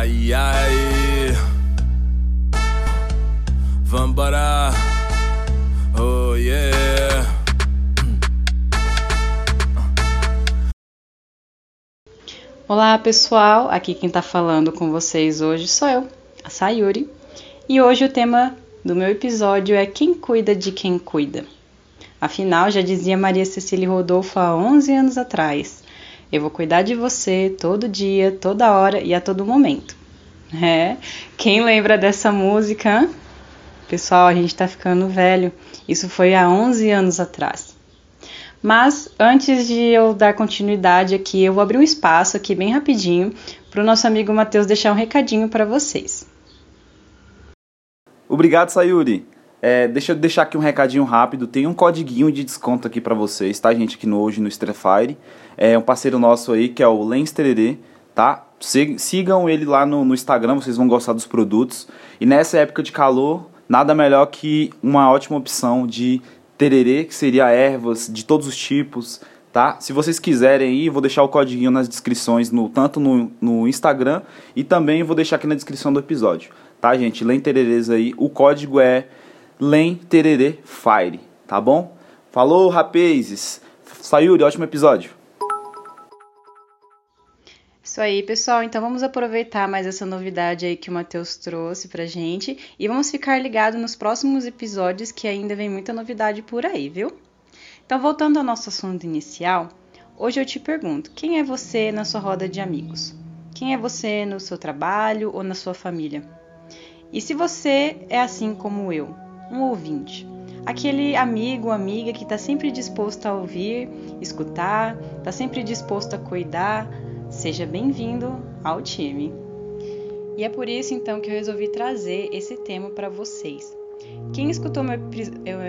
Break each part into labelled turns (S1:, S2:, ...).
S1: Ai, ai. Vambora. Oh, yeah.
S2: Olá pessoal, aqui quem tá falando com vocês hoje sou eu, a Sayuri, e hoje o tema do meu episódio é Quem cuida de quem cuida. Afinal, já dizia Maria Cecília Rodolfo há 11 anos atrás: Eu vou cuidar de você todo dia, toda hora e a todo momento. É, quem lembra dessa música? Pessoal, a gente tá ficando velho. Isso foi há 11 anos atrás. Mas antes de eu dar continuidade aqui, eu vou abrir um espaço aqui bem rapidinho para o nosso amigo Matheus deixar um recadinho para vocês.
S3: Obrigado, Sayuri. É, deixa eu deixar aqui um recadinho rápido. Tem um codiguinho de desconto aqui para vocês, tá, gente? Aqui no hoje no Strefire. É um parceiro nosso aí que é o Lens Tererê, tá? Sigam ele lá no, no Instagram, vocês vão gostar dos produtos. E nessa época de calor, nada melhor que uma ótima opção de tererê, que seria ervas de todos os tipos, tá? Se vocês quiserem aí, vou deixar o código nas descrições, no, tanto no, no Instagram e também vou deixar aqui na descrição do episódio, tá, gente? Lem Tererês aí, o código é Lem Tererê Fire, tá bom? Falou, rapazes! Sayuri, ótimo episódio!
S2: Isso aí, pessoal. Então vamos aproveitar mais essa novidade aí que o Matheus trouxe pra gente e vamos ficar ligados nos próximos episódios que ainda vem muita novidade por aí, viu? Então, voltando ao nosso assunto inicial, hoje eu te pergunto: quem é você na sua roda de amigos? Quem é você no seu trabalho ou na sua família? E se você é assim como eu, um ouvinte, aquele amigo ou amiga que está sempre disposto a ouvir, escutar, está sempre disposto a cuidar, Seja bem-vindo ao time. E é por isso então que eu resolvi trazer esse tema para vocês. Quem escutou meu,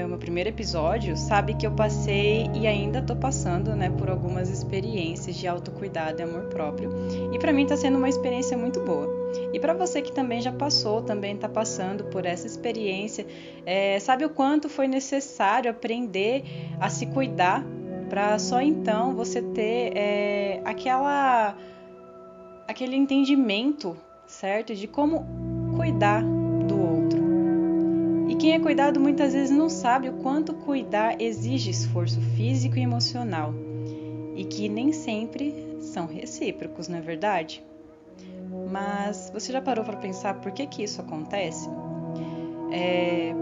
S2: meu primeiro episódio sabe que eu passei e ainda estou passando né, por algumas experiências de autocuidado e amor próprio. E para mim está sendo uma experiência muito boa. E para você que também já passou, também está passando por essa experiência, é, sabe o quanto foi necessário aprender a se cuidar para só então você ter é, aquela aquele entendimento, certo, de como cuidar do outro. E quem é cuidado muitas vezes não sabe o quanto cuidar exige esforço físico e emocional e que nem sempre são recíprocos, não é verdade? Mas você já parou para pensar por que que isso acontece? É,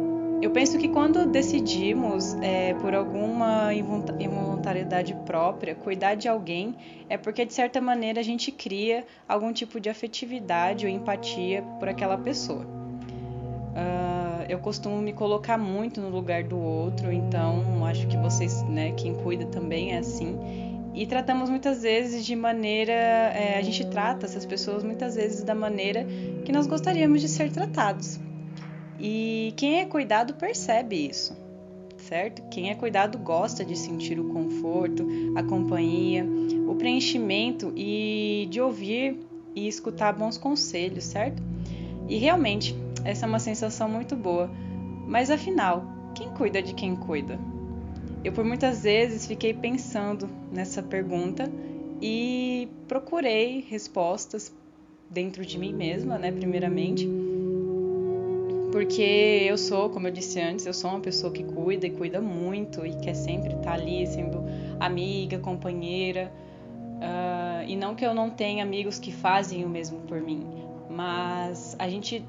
S2: eu penso que quando decidimos, é, por alguma involuntariedade própria, cuidar de alguém, é porque de certa maneira a gente cria algum tipo de afetividade ou empatia por aquela pessoa. Uh, eu costumo me colocar muito no lugar do outro, então acho que vocês, né, quem cuida também é assim. E tratamos muitas vezes de maneira. É, a gente trata essas pessoas muitas vezes da maneira que nós gostaríamos de ser tratados. E quem é cuidado percebe isso, certo? Quem é cuidado gosta de sentir o conforto, a companhia, o preenchimento e de ouvir e escutar bons conselhos, certo? E realmente, essa é uma sensação muito boa. Mas afinal, quem cuida de quem cuida? Eu por muitas vezes fiquei pensando nessa pergunta e procurei respostas dentro de mim mesma, né, primeiramente porque eu sou, como eu disse antes, eu sou uma pessoa que cuida e cuida muito e quer sempre estar ali sendo amiga, companheira. Uh, e não que eu não tenha amigos que fazem o mesmo por mim, mas a gente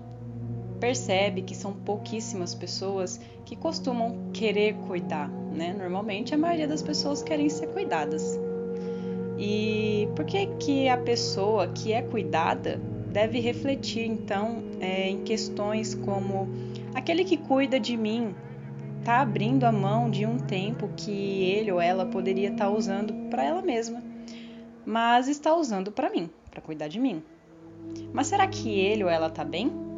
S2: percebe que são pouquíssimas pessoas que costumam querer cuidar, né? Normalmente a maioria das pessoas querem ser cuidadas. E por que que a pessoa que é cuidada deve refletir então é, em questões como aquele que cuida de mim está abrindo a mão de um tempo que ele ou ela poderia estar tá usando para ela mesma, mas está usando para mim, para cuidar de mim. Mas será que ele ou ela está bem?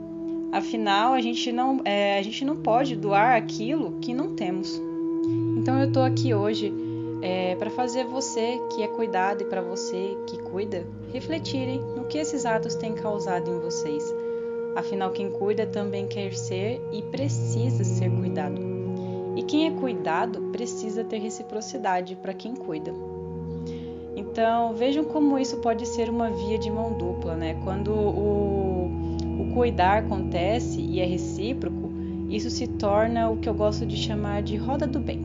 S2: Afinal, a gente não, é, a gente não pode doar aquilo que não temos. Então eu estou aqui hoje é, para fazer você que é cuidado e para você que cuida refletirem no que esses atos têm causado em vocês. Afinal, quem cuida também quer ser e precisa ser cuidado. E quem é cuidado precisa ter reciprocidade para quem cuida. Então vejam como isso pode ser uma via de mão dupla, né? Quando o, cuidar acontece e é recíproco, isso se torna o que eu gosto de chamar de roda do bem,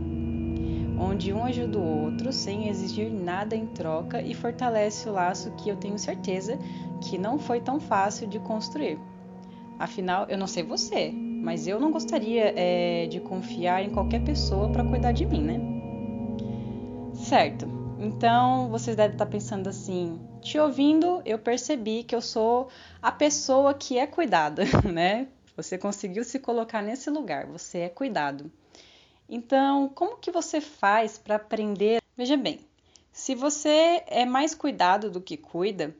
S2: onde um ajuda o outro sem exigir nada em troca e fortalece o laço que eu tenho certeza que não foi tão fácil de construir. Afinal, eu não sei você, mas eu não gostaria é, de confiar em qualquer pessoa para cuidar de mim, né? Certo. Então vocês devem estar pensando assim: te ouvindo, eu percebi que eu sou a pessoa que é cuidada, né? Você conseguiu se colocar nesse lugar, você é cuidado. Então, como que você faz para aprender? Veja bem, se você é mais cuidado do que cuida,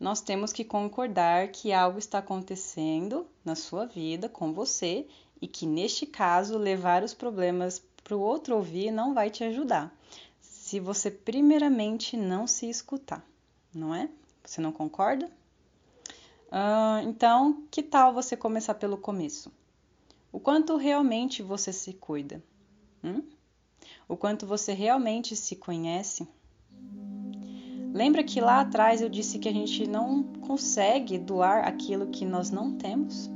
S2: nós temos que concordar que algo está acontecendo na sua vida com você e que neste caso levar os problemas para o outro ouvir não vai te ajudar. Se você primeiramente não se escutar, não é? Você não concorda? Uh, então, que tal você começar pelo começo? O quanto realmente você se cuida? Hum? O quanto você realmente se conhece? Lembra que lá atrás eu disse que a gente não consegue doar aquilo que nós não temos?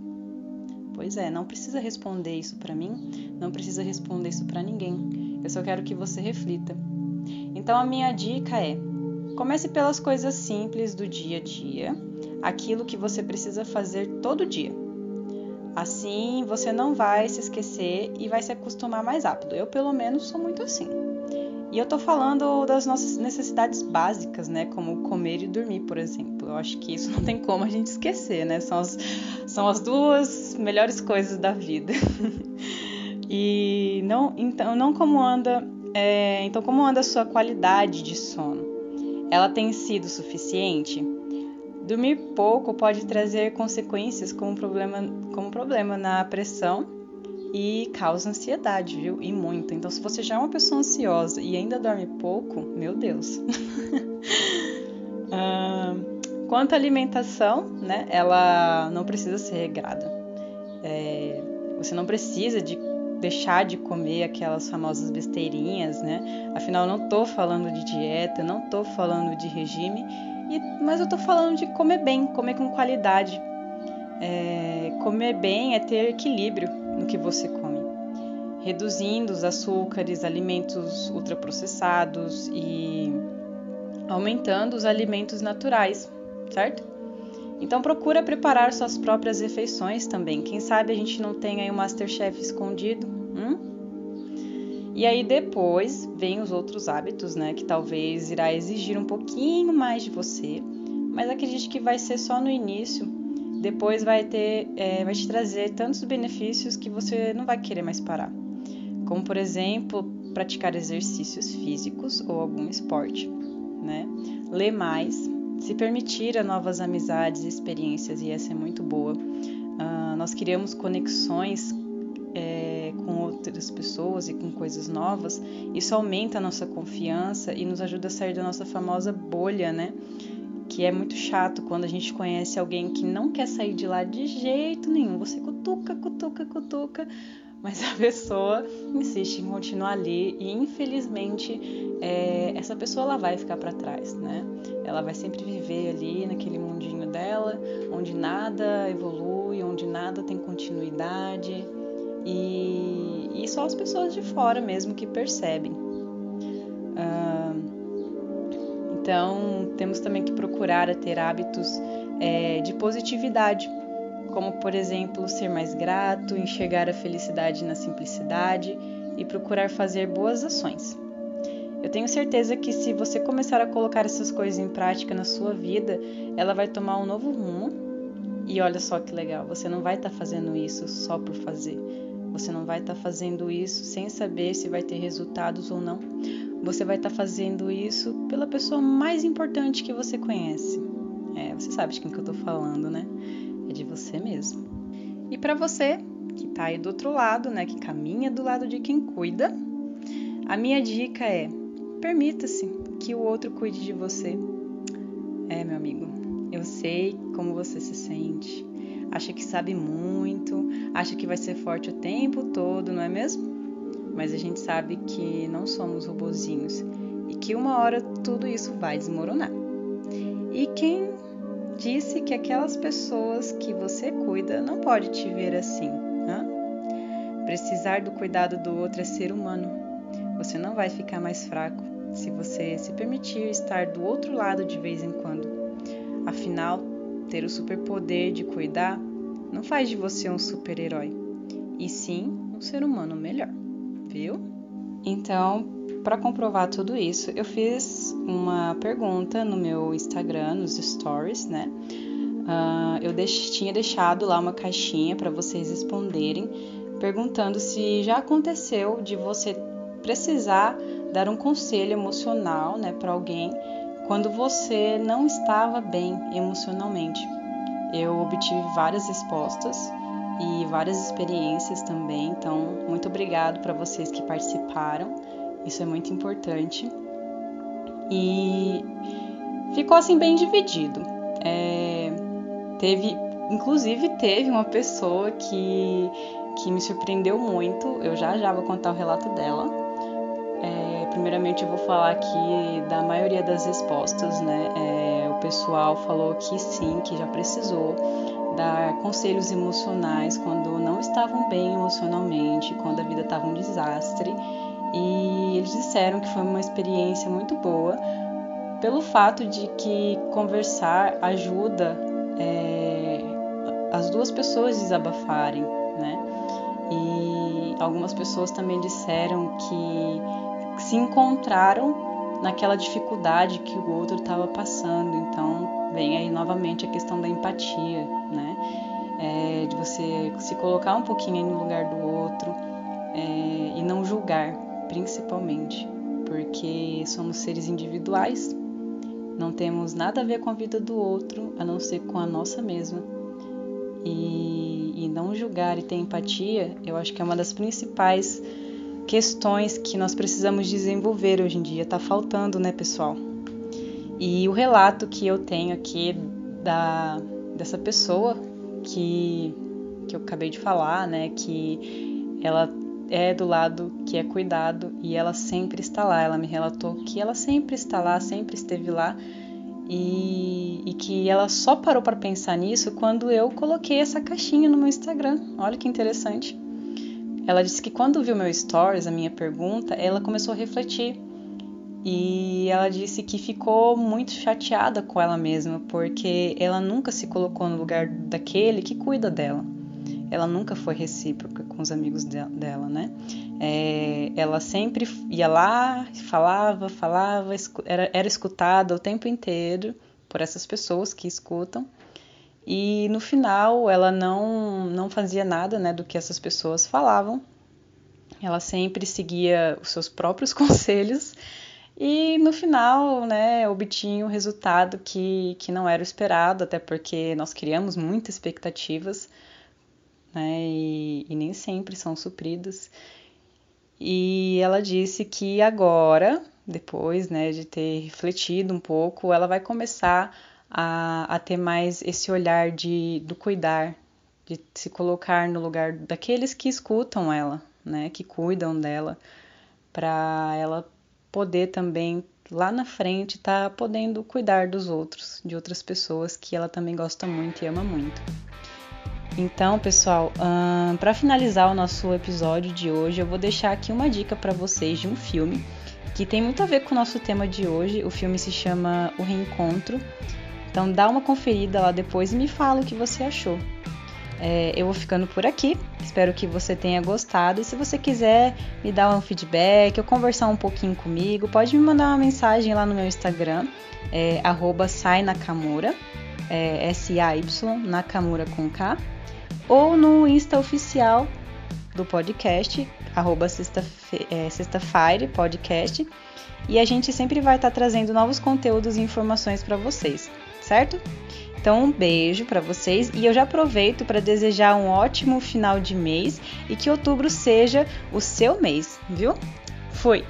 S2: Pois é, não precisa responder isso para mim, não precisa responder isso para ninguém. Eu só quero que você reflita. Então a minha dica é: comece pelas coisas simples do dia a dia, aquilo que você precisa fazer todo dia. Assim você não vai se esquecer e vai se acostumar mais rápido. Eu, pelo menos, sou muito assim. E eu tô falando das nossas necessidades básicas, né? Como comer e dormir, por exemplo. Eu acho que isso não tem como a gente esquecer, né? São as, são as duas melhores coisas da vida. e não, então, não como anda. É, então, como anda a sua qualidade de sono? Ela tem sido suficiente? Dormir pouco pode trazer consequências como problema, como problema na pressão e causa ansiedade, viu? E muito. Então, se você já é uma pessoa ansiosa e ainda dorme pouco, meu Deus. quanto à alimentação, né? Ela não precisa ser regrada. É, você não precisa de deixar de comer aquelas famosas besteirinhas, né? Afinal, não tô falando de dieta, não tô falando de regime, mas eu tô falando de comer bem, comer com qualidade. É, comer bem é ter equilíbrio no que você come, reduzindo os açúcares, alimentos ultraprocessados e aumentando os alimentos naturais, certo? Então procura preparar suas próprias refeições também. Quem sabe a gente não tem aí um Masterchef escondido, hum? E aí depois vem os outros hábitos, né, que talvez irá exigir um pouquinho mais de você, mas acredite que vai ser só no início depois vai ter, é, vai te trazer tantos benefícios que você não vai querer mais parar. Como por exemplo, praticar exercícios físicos ou algum esporte, né? Ler mais, se permitir a novas amizades experiências, e essa é muito boa. Uh, nós criamos conexões é, com outras pessoas e com coisas novas, isso aumenta a nossa confiança e nos ajuda a sair da nossa famosa bolha, né? que é muito chato quando a gente conhece alguém que não quer sair de lá de jeito nenhum. Você cutuca, cutuca, cutuca, mas a pessoa insiste em continuar ali e infelizmente é, essa pessoa ela vai ficar para trás, né? Ela vai sempre viver ali naquele mundinho dela, onde nada evolui, onde nada tem continuidade e, e só as pessoas de fora mesmo que percebem. Uh, então, temos também que procurar ter hábitos é, de positividade, como, por exemplo, ser mais grato, enxergar a felicidade na simplicidade e procurar fazer boas ações. Eu tenho certeza que se você começar a colocar essas coisas em prática na sua vida, ela vai tomar um novo rumo. E olha só que legal, você não vai estar tá fazendo isso só por fazer. Você não vai estar tá fazendo isso sem saber se vai ter resultados ou não. Você vai estar tá fazendo isso pela pessoa mais importante que você conhece. É, você sabe de quem que eu estou falando, né? É de você mesmo. E para você que está aí do outro lado, né, que caminha do lado de quem cuida, a minha dica é: permita-se que o outro cuide de você. É, meu amigo, eu sei como você se sente. Acha que sabe muito, acha que vai ser forte o tempo todo, não é mesmo? mas a gente sabe que não somos robozinhos e que uma hora tudo isso vai desmoronar. E quem disse que aquelas pessoas que você cuida não pode te ver assim? Hã? Precisar do cuidado do outro é ser humano. Você não vai ficar mais fraco se você se permitir estar do outro lado de vez em quando. Afinal, ter o superpoder de cuidar não faz de você um super-herói, e sim um ser humano melhor, viu? Então, para comprovar tudo isso, eu fiz uma pergunta no meu Instagram, nos stories, né? Uh, eu deix tinha deixado lá uma caixinha para vocês responderem, perguntando se já aconteceu de você precisar dar um conselho emocional, né, para alguém quando você não estava bem emocionalmente. Eu obtive várias respostas e várias experiências também, então muito obrigado para vocês que participaram. Isso é muito importante. E ficou assim bem dividido. É, teve, inclusive teve uma pessoa que que me surpreendeu muito. Eu já já vou contar o relato dela. É, primeiramente eu vou falar aqui da maioria das respostas, né? É, o pessoal falou que sim, que já precisou dar conselhos emocionais quando não estavam bem emocionalmente, quando a vida estava um desastre. Eles disseram que foi uma experiência muito boa pelo fato de que conversar ajuda é, as duas pessoas desabafarem, né? E algumas pessoas também disseram que se encontraram naquela dificuldade que o outro estava passando. Então, vem aí novamente a questão da empatia, né? É, de você se colocar um pouquinho no lugar do outro é, e não julgar, principalmente, porque somos seres individuais, não temos nada a ver com a vida do outro a não ser com a nossa mesma. E, e não julgar e ter empatia, eu acho que é uma das principais questões que nós precisamos desenvolver hoje em dia. Tá faltando, né, pessoal? E o relato que eu tenho aqui da dessa pessoa que que eu acabei de falar, né, que ela é do lado que é cuidado e ela sempre está lá. Ela me relatou que ela sempre está lá, sempre esteve lá e, e que ela só parou para pensar nisso quando eu coloquei essa caixinha no meu Instagram. Olha que interessante. Ela disse que quando viu meu stories, a minha pergunta, ela começou a refletir. E ela disse que ficou muito chateada com ela mesma, porque ela nunca se colocou no lugar daquele que cuida dela. Ela nunca foi recíproca com os amigos dela, né? É, ela sempre ia lá, falava, falava, era, era escutada o tempo inteiro por essas pessoas que escutam e no final ela não, não fazia nada né, do que essas pessoas falavam. Ela sempre seguia os seus próprios conselhos e no final né, obtinha o resultado que, que não era esperado, até porque nós criamos muitas expectativas né, e, e nem sempre são supridas. E ela disse que agora, depois né, de ter refletido um pouco, ela vai começar a, a ter mais esse olhar de, do cuidar, de se colocar no lugar daqueles que escutam ela, né, que cuidam dela, para ela poder também lá na frente estar tá podendo cuidar dos outros, de outras pessoas que ela também gosta muito e ama muito. Então, pessoal, um, para finalizar o nosso episódio de hoje, eu vou deixar aqui uma dica para vocês de um filme que tem muito a ver com o nosso tema de hoje. O filme se chama O Reencontro então dá uma conferida lá depois e me fala o que você achou. É, eu vou ficando por aqui. Espero que você tenha gostado. E se você quiser me dar um feedback ou conversar um pouquinho comigo, pode me mandar uma mensagem lá no meu Instagram, é, é, S-A-Y, Nakamura com K, ou no Insta oficial do podcast, arroba sexta-feira é, podcast. E a gente sempre vai estar trazendo novos conteúdos e informações para vocês certo? Então, um beijo para vocês e eu já aproveito para desejar um ótimo final de mês e que outubro seja o seu mês, viu? Fui!